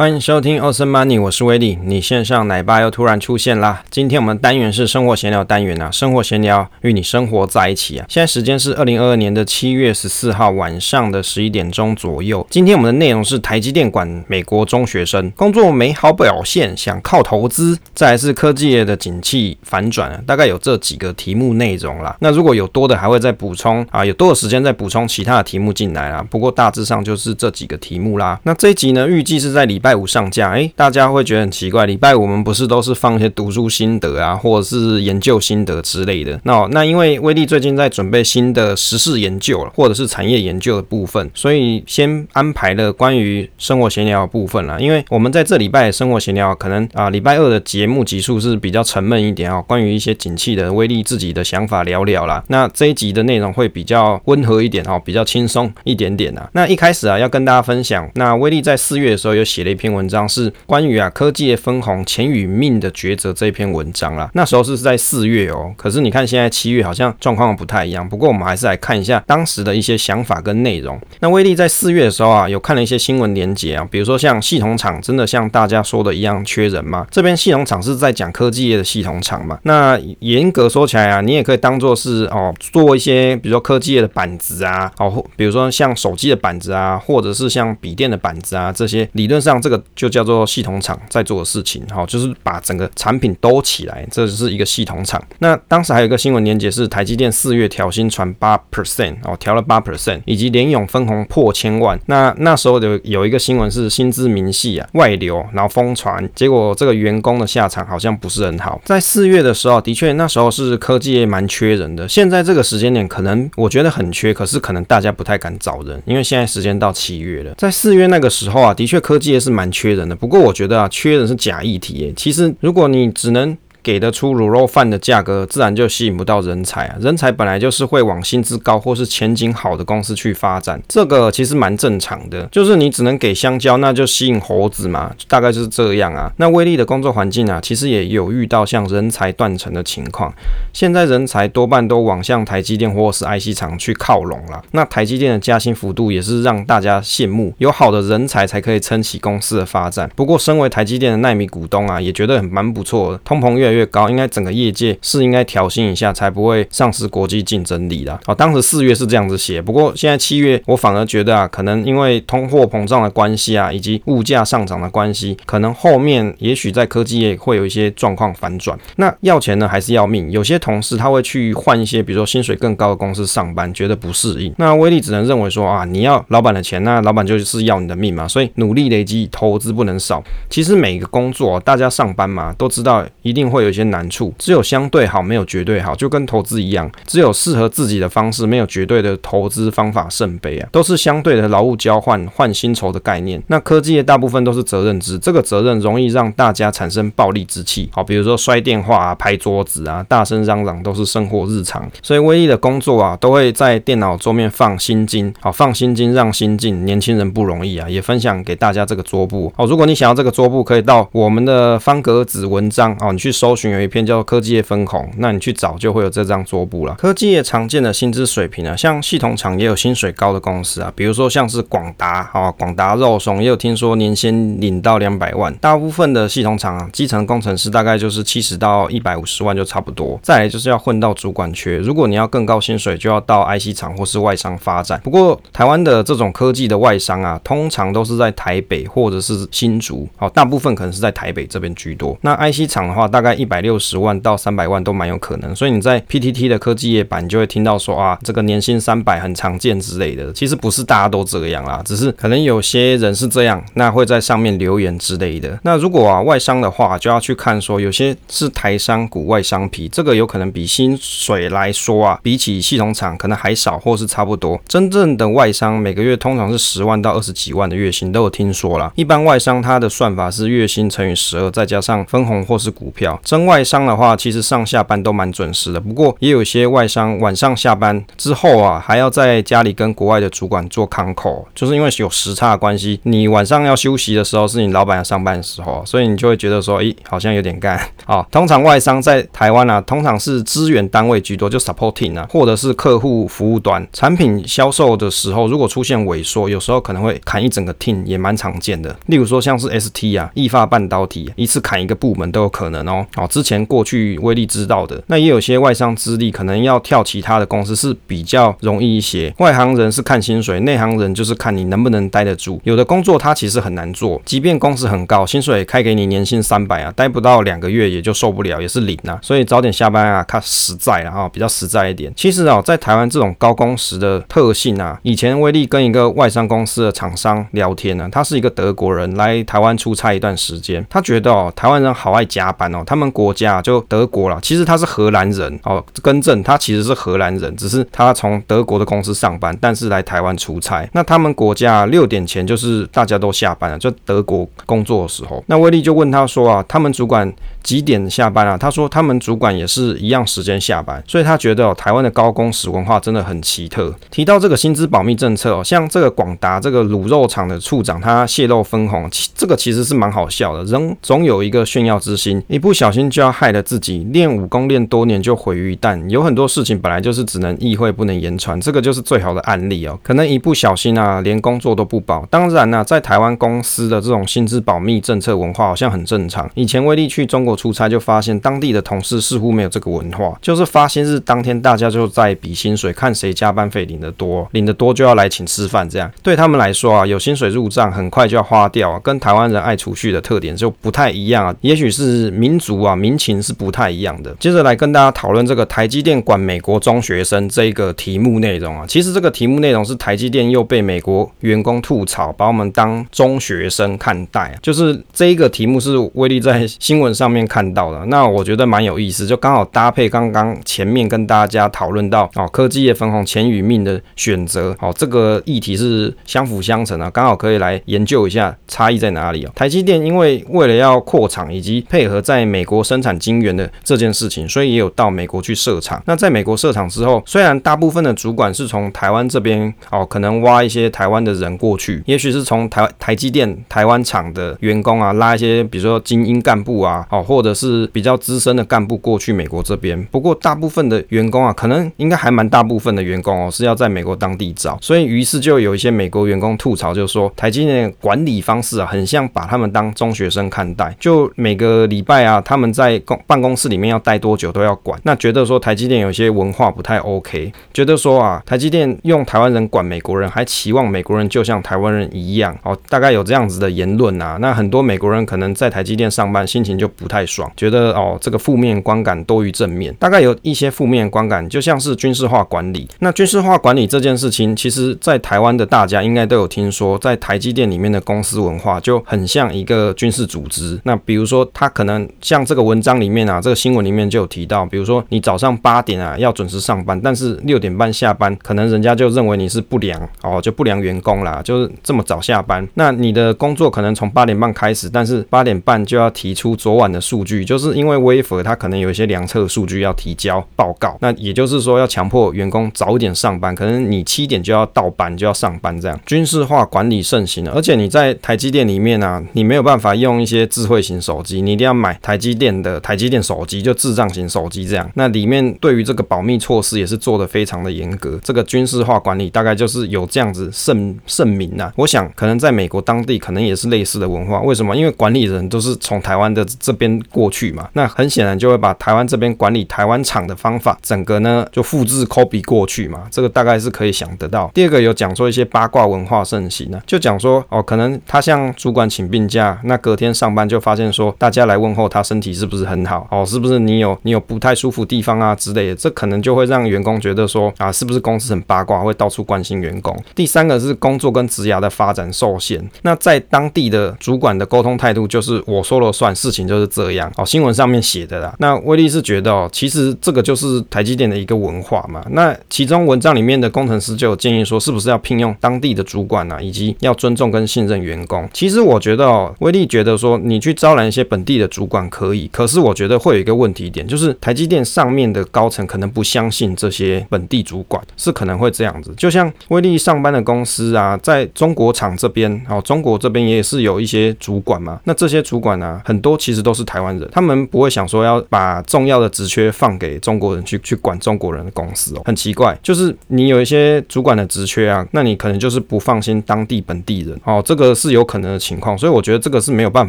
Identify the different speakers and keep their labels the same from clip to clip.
Speaker 1: 欢迎收听 Awesome Money，我是威利。你线上奶爸又突然出现啦！今天我们单元是生活闲聊单元啊，生活闲聊与你生活在一起啊。现在时间是二零二二年的七月十四号晚上的十一点钟左右。今天我们的内容是台积电管美国中学生工作没好表现，想靠投资。再来是科技业的景气反转，大概有这几个题目内容啦。那如果有多的，还会再补充啊，有多的时间再补充其他的题目进来啦。不过大致上就是这几个题目啦。那这一集呢，预计是在礼拜。礼拜五上架，哎，大家会觉得很奇怪。礼拜五我们不是都是放一些读书心得啊，或者是研究心得之类的？那那因为威利最近在准备新的时事研究了，或者是产业研究的部分，所以先安排了关于生活闲聊的部分了。因为我们在这礼拜生活闲聊，可能啊礼拜二的节目集数是比较沉闷一点啊，关于一些景气的威利自己的想法聊聊啦。那这一集的内容会比较温和一点哦，比较轻松一点点啊。那一开始啊，要跟大家分享，那威利在四月的时候有写了一篇文章是关于啊科技业分红钱与命的抉择这篇文章啦，那时候是在四月哦，可是你看现在七月好像状况不太一样。不过我们还是来看一下当时的一些想法跟内容。那威力在四月的时候啊，有看了一些新闻连结啊，比如说像系统厂真的像大家说的一样缺人吗？这边系统厂是在讲科技业的系统厂嘛？那严格说起来啊，你也可以当做是哦做一些比如说科技业的板子啊，哦比如说像手机的板子啊，或者是像笔电的板子啊，这些理论上这个就。叫做系统厂在做的事情，好，就是把整个产品兜起来，这是一个系统厂。那当时还有一个新闻连结是台积电四月调薪传八 percent 哦，调了八 percent，以及联咏分红破千万。那那时候有有一个新闻是薪资明细啊外流，然后疯传，结果这个员工的下场好像不是很好。在四月的时候，的确那时候是科技业蛮缺人的。现在这个时间点可能我觉得很缺，可是可能大家不太敢找人，因为现在时间到七月了。在四月那个时候啊，的确科技业是蛮缺人的。不过我觉得啊，缺人是假议题。其实如果你只能给得出卤肉饭的价格，自然就吸引不到人才啊。人才本来就是会往薪资高或是前景好的公司去发展，这个其实蛮正常的。就是你只能给香蕉，那就吸引猴子嘛，大概就是这样啊。那威力的工作环境啊，其实也有遇到像人才断层的情况。现在人才多半都往向台积电或是 IC 厂去靠拢了。那台积电的加薪幅度也是让大家羡慕，有好的人才才可以撑起公司的发展。不过，身为台积电的奈米股东啊，也觉得很蛮不错的，通膨越越高，应该整个业界是应该调薪一下，才不会丧失国际竞争力的。哦，当时四月是这样子写，不过现在七月，我反而觉得啊，可能因为通货膨胀的关系啊，以及物价上涨的关系，可能后面也许在科技业会有一些状况反转。那要钱呢，还是要命？有些同事他会去换一些，比如说薪水更高的公司上班，觉得不适应。那威利只能认为说啊，你要老板的钱，那老板就是要你的命嘛。所以努力累积投资不能少。其实每个工作，大家上班嘛，都知道一定会有一些难。处只有相对好，没有绝对好，就跟投资一样，只有适合自己的方式，没有绝对的投资方法圣杯啊，都是相对的劳务交换换薪酬的概念。那科技业大部分都是责任制，这个责任容易让大家产生暴力之气，好，比如说摔电话啊、拍桌子啊、大声嚷嚷，都是生活日常。所以威利的工作啊，都会在电脑桌面放心经，好，放心经让心静。年轻人不容易啊，也分享给大家这个桌布。好，如果你想要这个桌布，可以到我们的方格子文章哦，你去搜搜寻有一。篇叫科技业分红，那你去找就会有这张桌布了。科技业常见的薪资水平啊，像系统厂也有薪水高的公司啊，比如说像是广达啊，广达肉松也有听说年薪领到两百万。大部分的系统厂啊，基层工程师大概就是七十到一百五十万就差不多。再来就是要混到主管缺，如果你要更高薪水，就要到 IC 厂或是外商发展。不过台湾的这种科技的外商啊，通常都是在台北或者是新竹，好，大部分可能是在台北这边居多。那 IC 厂的话，大概一百六。十万到三百万都蛮有可能，所以你在 PTT 的科技业版就会听到说啊，这个年薪三百很常见之类的。其实不是大家都这样啦，只是可能有些人是这样，那会在上面留言之类的。那如果啊外商的话，就要去看说有些是台商股外商皮，这个有可能比薪水来说啊，比起系统厂可能还少，或是差不多。真正的外商每个月通常是十万到二十几万的月薪，都有听说啦。一般外商它的算法是月薪乘以十二，再加上分红或是股票。真外商的话，其实上下班都蛮准时的。不过也有些外商晚上下班之后啊，还要在家里跟国外的主管做 con call，就是因为有时差的关系，你晚上要休息的时候，是你老板要上班的时候，所以你就会觉得说，咦，好像有点干。啊，通常外商在台湾啊，通常是资源单位居多，就 supporting 啊，或者是客户服务端产品销售的时候，如果出现萎缩，有时候可能会砍一整个 team，也蛮常见的。例如说像是 ST 啊，意法半导体，一次砍一个部门都有可能哦。好，之前过去威力知道的，那也有些外商资历，可能要跳其他的公司是比较容易一些。外行人是看薪水，内行人就是看你能不能待得住。有的工作它其实很难做，即便工资很高，薪水开给你年薪三百啊，待不到两个月也就受不了，也是零啊。所以早点下班啊，看实在啊，比较实在一点。其实啊，在台湾这种高工时的特性啊，以前威力跟一个外商公司的厂商聊天呢，他是一个德国人来台湾出差一段时间，他觉得哦，台湾人好爱加班哦，他们国家就德国啦，其实他是荷兰人哦，更正他其实是荷兰人，只是他从德国的公司上班，但是来台湾出差。那他们国家六点前就是大家都下班了，就德国工作的时候，那威利就问他说啊，他们主管几点下班啊？他说他们主管也是一样时间下班，所以他觉得哦，台湾的高工时文化真的很奇特。提到这个薪资保密政策哦，像这个广达这个卤肉厂的处长，他泄露分红，这个其实是蛮好笑的。人总有一个炫耀之心，一不小心就要害了自己。练武功练多年就毁于一旦，有很多事情本来就是只能意会不能言传，这个就是最好的案例哦。可能一不小心啊，连工作都不保。当然呢，在台湾公司的这种薪资保密政策文化好像很正常。以前威力去中国出差就发现，当地的同事似乎没有这个文化，就是发薪日当天大家就在比薪水，看谁加班费领得多，领得多就要来请吃饭。这样对他们来说啊，有薪水入账很快就要花掉啊，跟台湾人爱储蓄的特点就不太一样啊。也许是民族啊民情是不太一样的。接着来跟大家讨论这个台积电管美国中学生这一个题目内容啊。其实这个题目内容是台积电又被美国员工吐槽，把我们当中学生看待啊。就是这一个题目是威力在新闻上面看到的，那我觉得蛮有意思，就刚好搭配刚刚前面跟大家讨论到哦，科技业分红钱与命的选择哦，这个议题是相辅相成啊，刚好可以来研究一下差异在哪里哦。台积电因为为了要扩厂以及配合在美国生产晶圆的这件事情，所以也有到美国去设厂。那在美国设厂之后，虽然大部分的主管是从台湾这边哦，可能挖一些台湾的人过去，也许是从台台积电台湾厂的员工啊，拉一些比如说精英干部啊，哦，或者是比较资深的干部过去美国这边。不过大部分的员工啊，可能应该还蛮大部分的员工哦，是要在美国当地找。所以于是就有一些美国员工吐槽，就说台积电管理方式啊，很像把他们当中学生看待，就每个礼拜啊，他们在公办公室里面要待多久都要管。那觉得说台积电有些文化不太 OK，觉得说啊，台积电用台湾人管美国人，还期望美国人就像台湾人一样哦，大概有这样子的言论啊。那很多美国人可能在台积电上班，心情就不太太爽，觉得哦，这个负面观感多于正面，大概有一些负面观感，就像是军事化管理。那军事化管理这件事情，其实在台湾的大家应该都有听说，在台积电里面的公司文化就很像一个军事组织。那比如说，他可能像这个文章里面啊，这个新闻里面就有提到，比如说你早上八点啊要准时上班，但是六点半下班，可能人家就认为你是不良哦，就不良员工啦，就是这么早下班。那你的工作可能从八点半开始，但是八点半就要提出昨晚的数据，就是因为 wafer 它可能有一些量测数据要提交报告，那也就是说要强迫员工早点上班，可能你七点就要到班就要上班这样，军事化管理盛行了，而且你在台积电里面啊，你没有办法用一些智慧型手机，你一定要买台积电的台积电手机，就智障型手机这样。那里面对于这个保密措施也是做得非常的严格，这个军事化管理大概就是有这样子盛盛名呐。我想可能在美国当地可能也是类似的文化，为什么？因为管理人都是从台湾的这边过去嘛，那很显然就会把台湾这边管理台湾厂的方法，整个呢就复制 copy 过去嘛，这个大概是可以想得到。第二个有讲说一些八卦文化盛行呢，就讲说哦，可能他向主管请病假，那隔天上班就发现说大家来问候他身体是不是很好哦，是不是你有你有不太舒服地方啊之类的，这可能就会让员工觉得说啊，是不是公司很八卦，会到处关心员工。第三个是工作跟职涯的发展受限，那在当地的主管的沟通态度就是我说了算，事情就是这这样哦，新闻上面写的啦。那威力是觉得哦，其实这个就是台积电的一个文化嘛。那其中文章里面的工程师就有建议说，是不是要聘用当地的主管啊，以及要尊重跟信任员工。其实我觉得哦，威力觉得说，你去招揽一些本地的主管可以。以，可是我觉得会有一个问题点，就是台积电上面的高层可能不相信这些本地主管，是可能会这样子。就像威力上班的公司啊，在中国厂这边，哦，中国这边也是有一些主管嘛。那这些主管啊，很多其实都是台湾人，他们不会想说要把重要的职缺放给中国人去去管中国人的公司哦，很奇怪。就是你有一些主管的职缺啊，那你可能就是不放心当地本地人哦，这个是有可能的情况。所以我觉得这个是没有办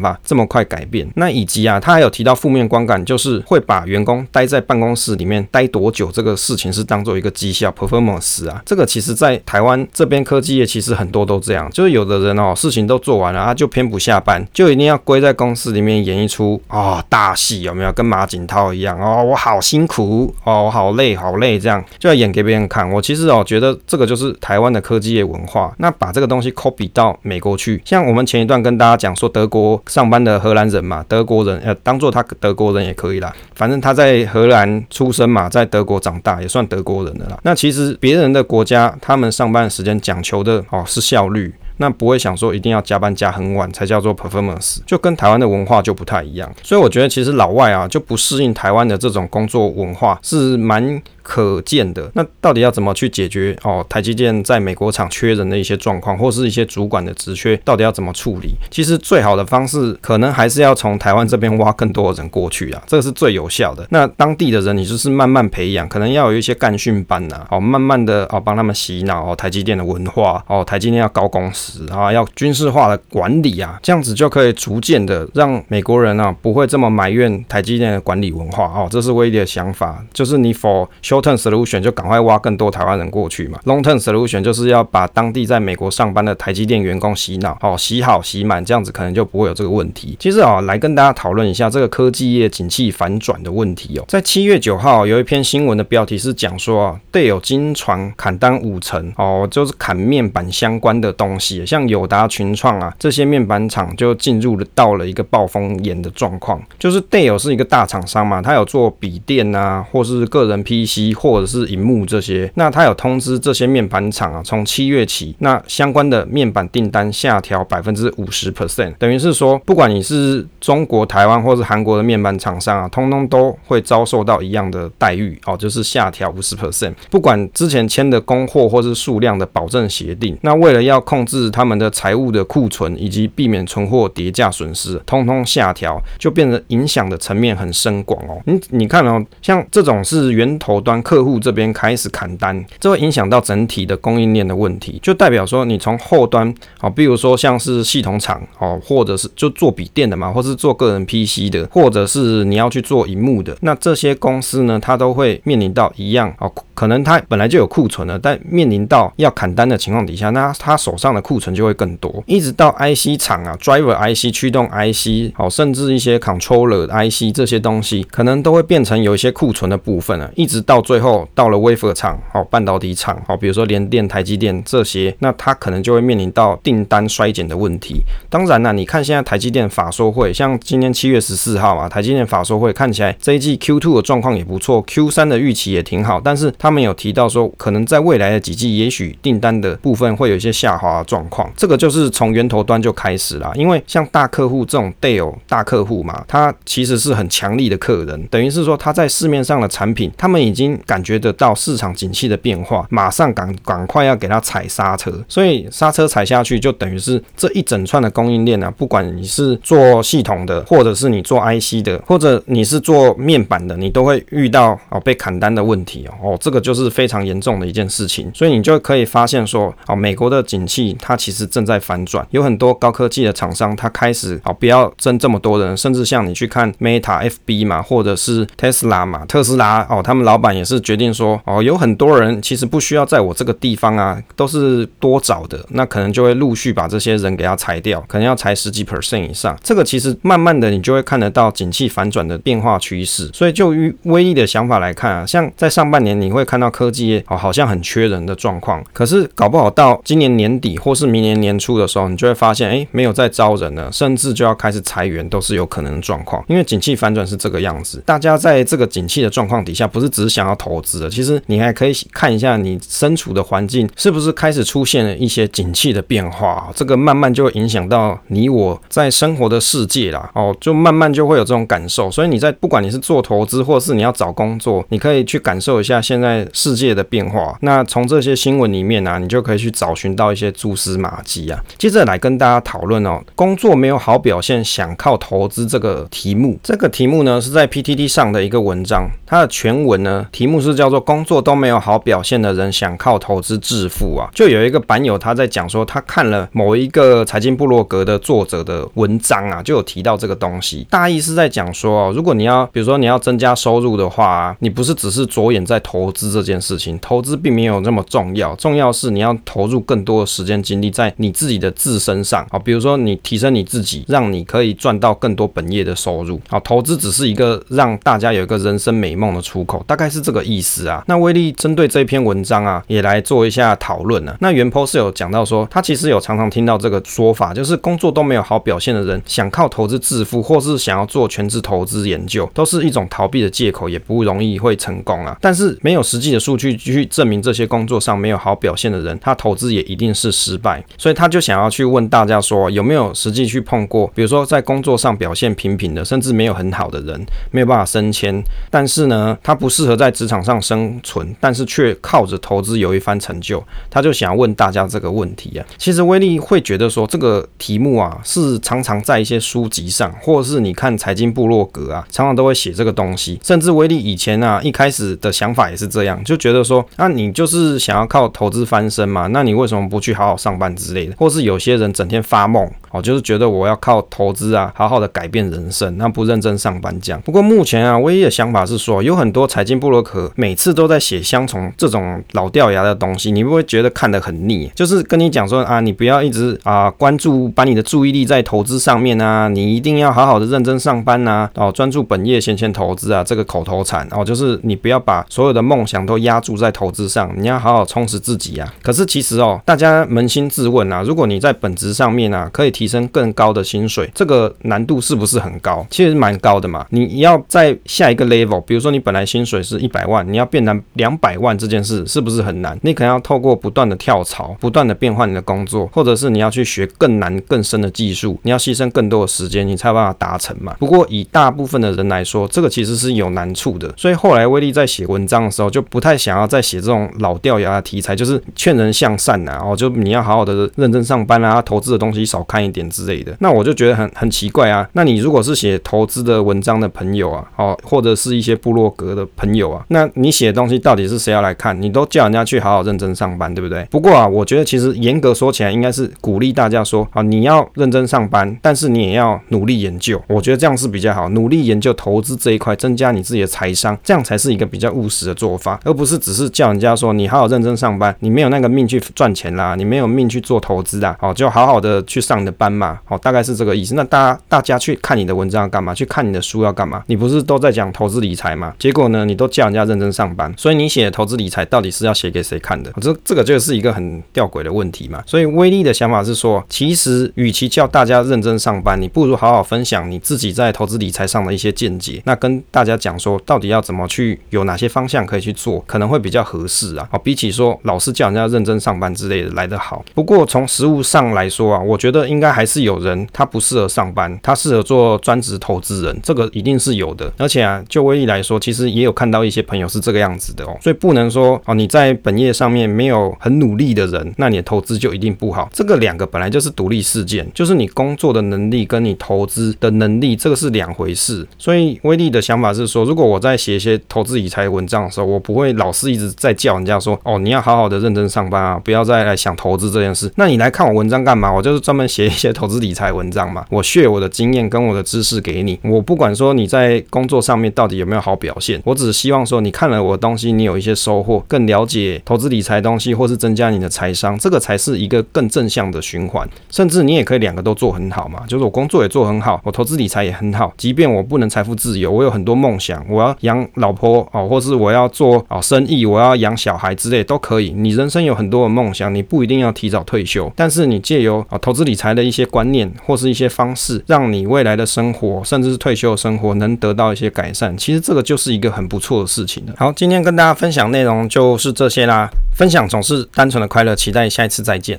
Speaker 1: 法这么快改变。那以及啊，他还有提到负面观感，就是会把员工待在办公室里面待多久这个事情是当做一个绩效 performance 啊。这个其实在台湾这边科技业其实很多都这样，就是有的人哦，事情都做完了，他就偏不下班，就一定要归在公司里面演一出哦大戏，有没有？跟马景涛一样哦，我好辛苦哦，我好累好累，这样就要演给别人看。我其实哦觉得这个就是台湾的科技业文化。那把这个东西 copy 到美国去，像我们前一段跟大家讲说德国上班的荷兰人嘛，德国人呃当做他德国人也可以啦，反正他在荷兰出生嘛，在德国长大也算德国人的啦。那其实别人的国家他们上班时间讲求的哦是效率。那不会想说一定要加班加很晚才叫做 performance，就跟台湾的文化就不太一样。所以我觉得其实老外啊就不适应台湾的这种工作文化是蛮可见的。那到底要怎么去解决哦？台积电在美国厂缺人的一些状况，或是一些主管的职缺，到底要怎么处理？其实最好的方式可能还是要从台湾这边挖更多的人过去啊，这个是最有效的。那当地的人你就是慢慢培养，可能要有一些干训班呐，哦，慢慢的哦帮他们洗脑哦，台积电的文化哦，台积电要高工时啊，要军事化的管理啊，这样子就可以逐渐的让美国人啊不会这么埋怨台积电的管理文化哦。这是威力的想法，就是你否 short term solution 就赶快挖更多台湾人过去嘛。long term solution 就是要把当地在美国上班的台积电员工洗脑哦，洗好洗满，这样子可能就不会有这个问题。其实啊，来跟大家讨论一下这个科技业景气反转的问题哦。在七月九号有一篇新闻的标题是讲说啊，Dell 惊传砍单五成哦，就是砍面板相关的东西，像友达、群创啊这些面板厂就进入了到了一个暴风眼的状况。就是代友是一个大厂商嘛，他有做笔电啊，或是个人 PC 或者是荧幕这些，那他有通知这些面板厂啊，从七月起，那相关的面板订单下调百分之五十 percent，等于是说，不管你是中国、台湾或是韩国的面板厂商啊，通通都会遭受到一样的待遇哦，就是下调五十 percent。不管之前签的供货或是数量的保证协定，那为了要控制他们的财务的库存以及避免存货跌价损失，通通下调，就变得影响的层面很深广哦。你你看哦，像这种是源头端客户这边开始砍单，这会影响到整体的供应链的问题，就代表说你从后端哦，比如说像是系统厂哦，或者是就做笔电的嘛，或是做个人 PC 的，或者是你要去做荧幕的，那这些公司呢，它都会面临到一样哦，可能它本来就有库存了，但面临到要砍单的情况底下，那它手上的库存就会更多，一直到 IC 厂啊，Driver IC、驱动 IC 哦，甚至一些 Controller IC 这些东西，可能都会变成有一些库存的部分了，一直到最后到了微服厂哦，半导体厂哦，比如说联电、台积电这些，那它可能就会面临到订单衰减的问题。当然了，你看现在台积电法说会，像今天七月十四号啊，台积电法说会看起来这一季 Q2 的状况也不错，Q3 的预期也挺好，但是他们有提到说，可能在未来的几季，也许订单的部分会有一些下滑状况。这个就是从源头端就开始了，因为像大客户这种 Dell 大客户嘛，他其实是很强力的客人，等于是说他在市面上的产品，他们已经感觉得到市场景气的变化，马上赶赶快要给它踩刹车，所以刹车踩下去，就等于是这一整串的供应链啊，不管你是做系统的，或者是你做 IC 的，或者你是做面板的，你都会遇到哦被砍单的问题哦，哦这个就是非常严重的一件事情，所以你就可以发现说，哦美国的景气它其实正在反转，有很多高科技的厂商，它开始哦不要争这么多人，甚至像你去看 Meta、FB 嘛，或者是 Tesla 嘛，特斯拉哦，他们老板也也是决定说，哦有很多人其实不需要在我这个地方啊，都是多找的，那可能就会陆续把这些人给他裁掉，可能要裁十几 percent 以上。这个其实慢慢的你就会看得到景气反转的变化趋势。所以就于威力的想法来看啊，像在上半年你会看到科技业哦好像很缺人的状况，可是搞不好到今年年底或是明年年初的时候，你就会发现哎没有再招人了，甚至就要开始裁员都是有可能的状况。因为景气反转是这个样子，大家在这个景气的状况底下，不是只想要要投资了。其实你还可以看一下你身处的环境是不是开始出现了一些景气的变化，这个慢慢就会影响到你我在生活的世界啦。哦，就慢慢就会有这种感受。所以你在不管你是做投资，或是你要找工作，你可以去感受一下现在世界的变化。那从这些新闻里面啊，你就可以去找寻到一些蛛丝马迹啊。接着来跟大家讨论哦，工作没有好表现，想靠投资这个题目。这个题目呢是在 PTT 上的一个文章，它的全文呢题目是叫做“工作都没有好表现的人想靠投资致富”啊。就有一个版友他在讲说，他看了某一个财经部落格的作者的文章啊，就有提到这个东西。大意是在讲说哦，如果你要比如说你要增加收入的话，你不是只是着眼在投资这件事情，投资并没有那么重要，重要是你要投入更多的时间精力在你自己的自身上啊。比如说你提升你自己，让你可以赚到更多本业的收入。好，投资只是一个让大家有一个人生美梦的出口，大概是这个意思啊。那威力针对这篇文章啊，也来做一下讨论呢。那原 po 是有讲到说，他其实有常常听到这个说法，就是工作都没有好表现的人，想靠投资致富，或是想要做全职投资研究，都是一种逃避的借口，也不容易会成功啊。但是没有实际的数据去证明这些工作上没有好表现的人，他投资也一定是失败。所以他就想要去问大家说，有没有实际去碰过，比如说在工作上表现平平的，甚至没有很好的人，没有办法升迁，但是呢，他不适合在职场上生存，但是却靠着投资有一番成就。他就想要问大家这个问题啊。其实威力会觉得说，这个题目啊，是常常在一些书籍上，或是你看财经部落格啊，常常都会写这个东西。甚至威力以前啊，一开始的想法也是这样，就觉得说，那、啊、你就是想要靠投资翻身嘛，那你为什么不去好好上班之类的？或是有些人整天发梦。哦，就是觉得我要靠投资啊，好好的改变人生，那不认真上班这样。不过目前啊，唯一的想法是说，有很多财经部落格每次都在写相从这种老掉牙的东西，你不会觉得看得很腻？就是跟你讲说啊，你不要一直啊关注，把你的注意力在投资上面啊，你一定要好好的认真上班呐，哦，专注本业，闲钱投资啊，这个口头禅哦，就是你不要把所有的梦想都压注在投资上，你要好好充实自己啊。可是其实哦，大家扪心自问啊，如果你在本职上面啊，可以提提升更高的薪水，这个难度是不是很高？其实蛮高的嘛。你要在下一个 level，比如说你本来薪水是一百万，你要变成两百万，这件事是不是很难？你可能要透过不断的跳槽，不断的变换你的工作，或者是你要去学更难更深的技术，你要牺牲更多的时间，你才有办法达成嘛。不过以大部分的人来说，这个其实是有难处的。所以后来威力在写文章的时候，就不太想要再写这种老掉牙的题材，就是劝人向善呐、啊，哦，就你要好好的认真上班啊，投资的东西少看一点之类的。那我就觉得很很奇怪啊。那你如果是写投资的文章的朋友啊，哦，或者是一些部落格的朋友啊，那你写的东西到底是谁要来看？你都叫人家去好好认真上班，对不对？不过啊，我觉得其实严格说起来，应该是鼓励大家说啊，你要认真上班，但是你也要努力研究。我觉得这样是比较好，努力研究投资这一块，增加你自己的财商，这样才是一个比较务实的做法，而不是只是叫人家说你好好认真上班，你没有那个命去赚钱啦，你没有命去做投资啦，哦，就好好的去上你的班嘛。好，大概是这个意思。那大家大家去看你的文章要干嘛？去看你的书要干嘛？你不是都在讲投资理财吗？结果呢，你都叫人家认真上班。所以你写投资理财到底是要写给谁看的？这这个就是一个很吊诡的问题嘛。所以威力的想法是说，其实与其叫大家认真上班，你不如好好分享你自己在投资理财上的一些见解。那跟大家讲说，到底要怎么去，有哪些方向可以去做，可能会比较合适啊。好，比起说老是叫人家认真上班之类的来得好。不过从实务上来说啊，我觉得应该还是有。人他不适合上班，他适合做专职投资人，这个一定是有的。而且啊，就威力来说，其实也有看到一些朋友是这个样子的哦。所以不能说哦，你在本业上面没有很努力的人，那你的投资就一定不好。这个两个本来就是独立事件，就是你工作的能力跟你投资的能力，这个是两回事。所以威力的想法是说，如果我在写一些投资理财文章的时候，我不会老是一直在叫人家说哦，你要好好的认真上班啊，不要再来想投资这件事。那你来看我文章干嘛？我就是专门写些投资。理财文章嘛，我 share 我的经验跟我的知识给你。我不管说你在工作上面到底有没有好表现，我只是希望说你看了我的东西，你有一些收获，更了解投资理财东西，或是增加你的财商，这个才是一个更正向的循环。甚至你也可以两个都做很好嘛，就是我工作也做很好，我投资理财也很好。即便我不能财富自由，我有很多梦想，我要养老婆哦，或是我要做哦生意，我要养小孩之类都可以。你人生有很多的梦想，你不一定要提早退休，但是你借由啊投资理财类一些观念或是一些方式，让你未来的生活，甚至是退休的生活能得到一些改善。其实这个就是一个很不错的事情。好，今天跟大家分享内容就是这些啦。分享总是单纯的快乐，期待下一次再见。